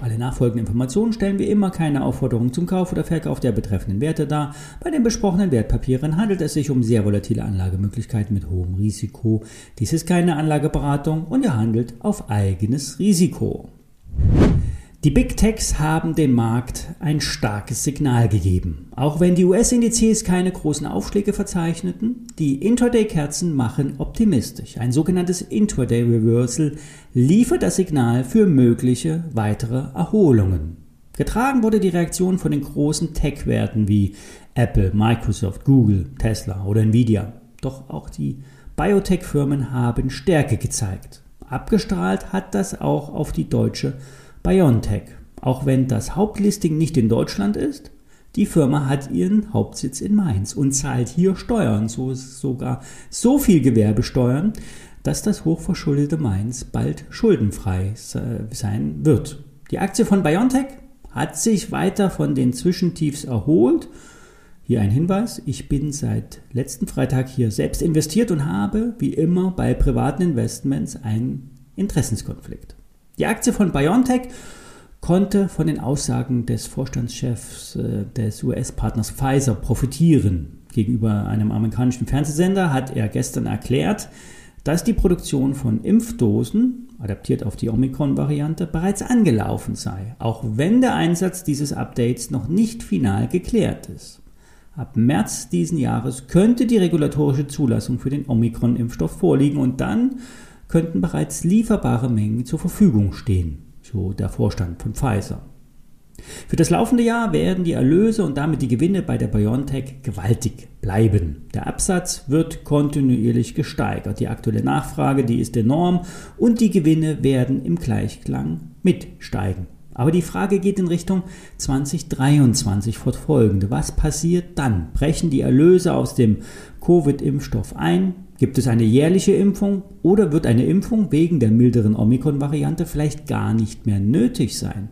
Alle nachfolgenden Informationen stellen wir immer keine Aufforderung zum Kauf oder Verkauf der betreffenden Werte dar. Bei den besprochenen Wertpapieren handelt es sich um sehr volatile Anlagemöglichkeiten mit hohem Risiko. Dies ist keine Anlageberatung und ihr handelt auf eigenes Risiko. Die Big Techs haben dem Markt ein starkes Signal gegeben. Auch wenn die US-Indizes keine großen Aufschläge verzeichneten, die Intraday-Kerzen machen optimistisch. Ein sogenanntes Intraday-Reversal liefert das Signal für mögliche weitere Erholungen. Getragen wurde die Reaktion von den großen Tech-Werten wie Apple, Microsoft, Google, Tesla oder Nvidia. Doch auch die Biotech-Firmen haben Stärke gezeigt. Abgestrahlt hat das auch auf die deutsche BioNTech. Auch wenn das Hauptlisting nicht in Deutschland ist, die Firma hat ihren Hauptsitz in Mainz und zahlt hier Steuern, so sogar so viel Gewerbesteuern, dass das hochverschuldete Mainz bald schuldenfrei sein wird. Die Aktie von BioNTech hat sich weiter von den Zwischentiefs erholt. Hier ein Hinweis, ich bin seit letzten Freitag hier selbst investiert und habe, wie immer bei privaten Investments, einen Interessenskonflikt. Die Aktie von BioNTech konnte von den Aussagen des Vorstandschefs äh, des US-Partners Pfizer profitieren. Gegenüber einem amerikanischen Fernsehsender hat er gestern erklärt, dass die Produktion von Impfdosen, adaptiert auf die Omikron-Variante, bereits angelaufen sei, auch wenn der Einsatz dieses Updates noch nicht final geklärt ist. Ab März diesen Jahres könnte die regulatorische Zulassung für den Omikron-Impfstoff vorliegen und dann könnten bereits lieferbare Mengen zur Verfügung stehen, so der Vorstand von Pfizer. Für das laufende Jahr werden die Erlöse und damit die Gewinne bei der BioNTech gewaltig bleiben. Der Absatz wird kontinuierlich gesteigert, die aktuelle Nachfrage, die ist enorm und die Gewinne werden im Gleichklang mitsteigen. Aber die Frage geht in Richtung 2023 fortfolgende. Was passiert dann? Brechen die Erlöse aus dem Covid-Impfstoff ein? Gibt es eine jährliche Impfung oder wird eine Impfung wegen der milderen Omikron-Variante vielleicht gar nicht mehr nötig sein?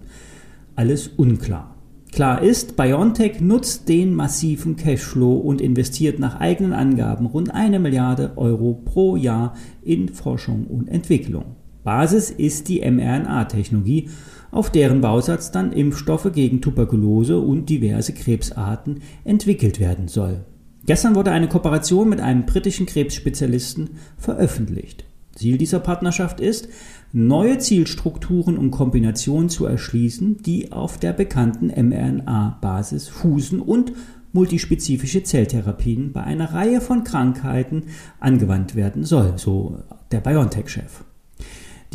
Alles unklar. Klar ist, BioNTech nutzt den massiven Cashflow und investiert nach eigenen Angaben rund eine Milliarde Euro pro Jahr in Forschung und Entwicklung. Basis ist die mRNA-Technologie, auf deren Bausatz dann Impfstoffe gegen Tuberkulose und diverse Krebsarten entwickelt werden soll. Gestern wurde eine Kooperation mit einem britischen Krebsspezialisten veröffentlicht. Ziel dieser Partnerschaft ist, neue Zielstrukturen und Kombinationen zu erschließen, die auf der bekannten mRNA-Basis fußen und multispezifische Zelltherapien bei einer Reihe von Krankheiten angewandt werden soll, so der BioNTech-Chef.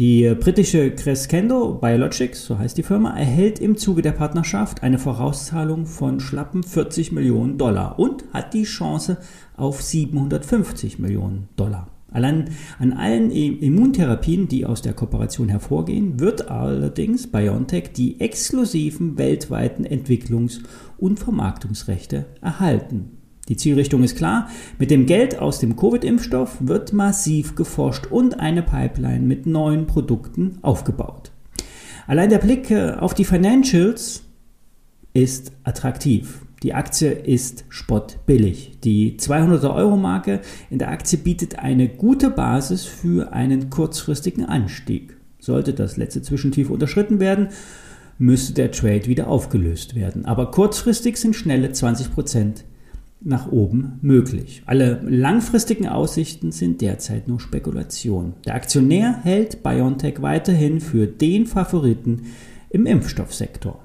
Die britische Crescendo Biologics, so heißt die Firma, erhält im Zuge der Partnerschaft eine Vorauszahlung von schlappen 40 Millionen Dollar und hat die Chance auf 750 Millionen Dollar. Allein an allen Immuntherapien, die aus der Kooperation hervorgehen, wird allerdings BioNTech die exklusiven weltweiten Entwicklungs- und Vermarktungsrechte erhalten. Die Zielrichtung ist klar. Mit dem Geld aus dem Covid-Impfstoff wird massiv geforscht und eine Pipeline mit neuen Produkten aufgebaut. Allein der Blick äh, auf die Financials ist attraktiv. Die Aktie ist spottbillig. Die 200 Euro Marke in der Aktie bietet eine gute Basis für einen kurzfristigen Anstieg. Sollte das letzte Zwischentief unterschritten werden, müsste der Trade wieder aufgelöst werden. Aber kurzfristig sind schnelle 20% nach oben möglich. Alle langfristigen Aussichten sind derzeit nur Spekulation. Der Aktionär hält BioNTech weiterhin für den Favoriten im Impfstoffsektor.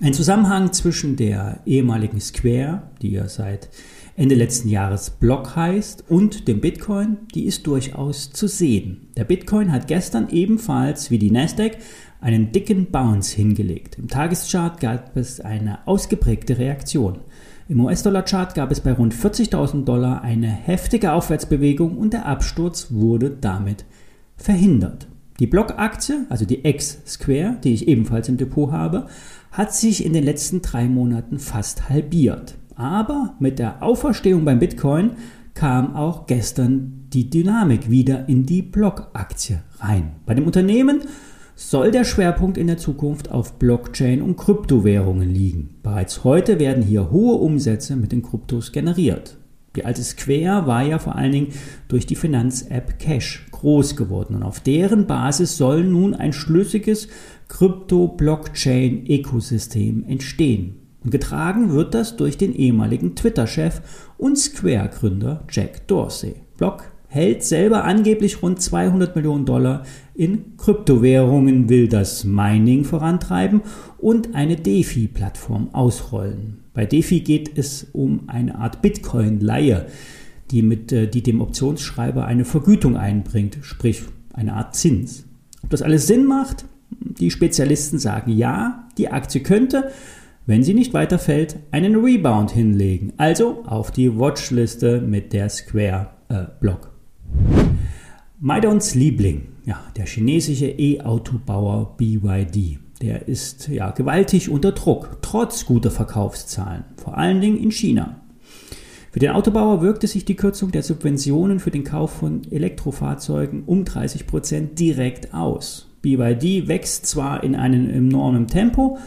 Ein Zusammenhang zwischen der ehemaligen Square, die ja seit Ende letzten Jahres Block heißt, und dem Bitcoin, die ist durchaus zu sehen. Der Bitcoin hat gestern ebenfalls wie die Nasdaq einen dicken Bounce hingelegt. Im Tageschart gab es eine ausgeprägte Reaktion. Im US-Dollar-Chart gab es bei rund 40.000 Dollar eine heftige Aufwärtsbewegung und der Absturz wurde damit verhindert. Die Blockaktie, also die X-Square, die ich ebenfalls im Depot habe, hat sich in den letzten drei Monaten fast halbiert. Aber mit der Auferstehung beim Bitcoin kam auch gestern die Dynamik wieder in die Blockaktie rein. Bei dem Unternehmen soll der Schwerpunkt in der Zukunft auf Blockchain und Kryptowährungen liegen. Bereits heute werden hier hohe Umsätze mit den Kryptos generiert. Die alte Square war ja vor allen Dingen durch die Finanz-App Cash groß geworden und auf deren Basis soll nun ein schlüssiges Krypto-Blockchain-Ökosystem entstehen. Und getragen wird das durch den ehemaligen Twitter-Chef und Square-Gründer Jack Dorsey. Block hält selber angeblich rund 200 Millionen Dollar in Kryptowährungen, will das Mining vorantreiben und eine DeFi-Plattform ausrollen. Bei DeFi geht es um eine Art Bitcoin-Leihe, die, äh, die dem Optionsschreiber eine Vergütung einbringt, sprich eine Art Zins. Ob das alles Sinn macht? Die Spezialisten sagen ja, die Aktie könnte, wenn sie nicht weiterfällt, einen Rebound hinlegen. Also auf die Watchliste mit der Square äh, Block. Maidons Liebling, ja, der chinesische E-Autobauer BYD, der ist ja gewaltig unter Druck, trotz guter Verkaufszahlen, vor allen Dingen in China. Für den Autobauer wirkte sich die Kürzung der Subventionen für den Kauf von Elektrofahrzeugen um 30 Prozent direkt aus. BYD wächst zwar in einem enormen Tempo,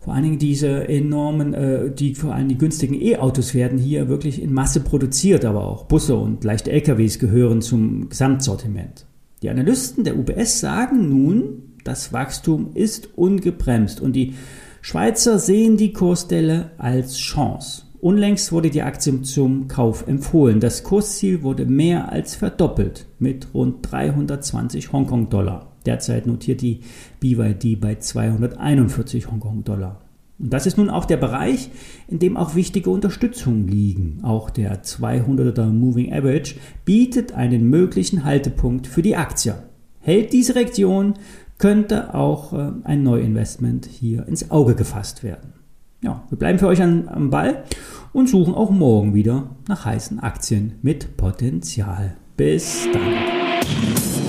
vor allen Dingen diese enormen, äh, die vor allem die günstigen E-Autos werden hier wirklich in Masse produziert, aber auch Busse und leichte LKWs gehören zum Gesamtsortiment. Die Analysten der UBS sagen nun, das Wachstum ist ungebremst und die Schweizer sehen die Kursdelle als Chance. Unlängst wurde die Aktie zum Kauf empfohlen. Das Kursziel wurde mehr als verdoppelt mit rund 320 Hongkong-Dollar. Derzeit notiert die BYD bei 241 Hongkong-Dollar. Und das ist nun auch der Bereich, in dem auch wichtige Unterstützungen liegen. Auch der 200er Moving Average bietet einen möglichen Haltepunkt für die Aktie. Hält diese Region, könnte auch äh, ein Neuinvestment hier ins Auge gefasst werden. Ja, wir bleiben für euch am, am Ball und suchen auch morgen wieder nach heißen Aktien mit Potenzial. Bis dann.